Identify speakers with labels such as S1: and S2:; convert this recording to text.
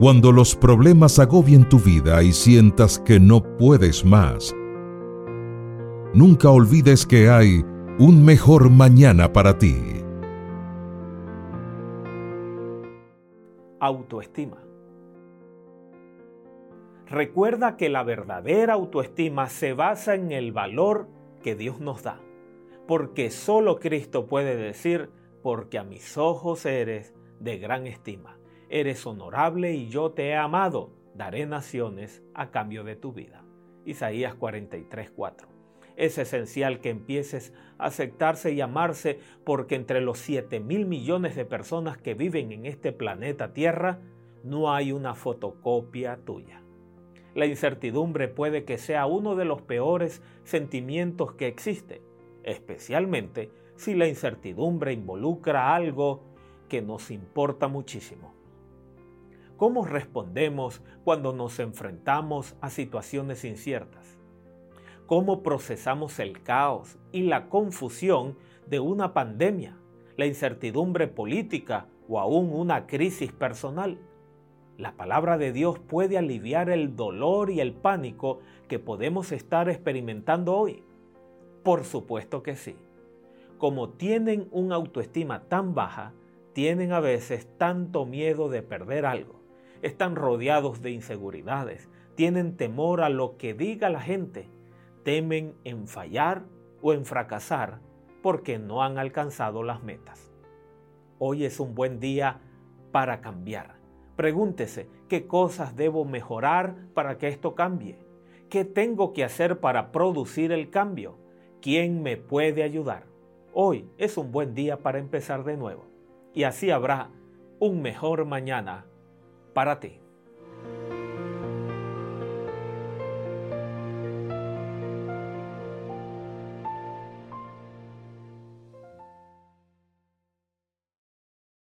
S1: Cuando los problemas agobien tu vida y sientas que no puedes más, nunca olvides que hay un mejor mañana para ti.
S2: Autoestima. Recuerda que la verdadera autoestima se basa en el valor que Dios nos da, porque solo Cristo puede decir, porque a mis ojos eres de gran estima eres honorable y yo te he amado, daré naciones a cambio de tu vida. Isaías 43:4. Es esencial que empieces a aceptarse y amarse porque entre los 7 mil millones de personas que viven en este planeta Tierra, no hay una fotocopia tuya. La incertidumbre puede que sea uno de los peores sentimientos que existe, especialmente si la incertidumbre involucra algo que nos importa muchísimo. ¿Cómo respondemos cuando nos enfrentamos a situaciones inciertas? ¿Cómo procesamos el caos y la confusión de una pandemia, la incertidumbre política o aún una crisis personal? La palabra de Dios puede aliviar el dolor y el pánico que podemos estar experimentando hoy. Por supuesto que sí. Como tienen una autoestima tan baja, tienen a veces tanto miedo de perder algo están rodeados de inseguridades, tienen temor a lo que diga la gente, temen en fallar o en fracasar porque no han alcanzado las metas. Hoy es un buen día para cambiar. Pregúntese, ¿qué cosas debo mejorar para que esto cambie? ¿Qué tengo que hacer para producir el cambio? ¿Quién me puede ayudar? Hoy es un buen día para empezar de nuevo. Y así habrá un mejor mañana para ti.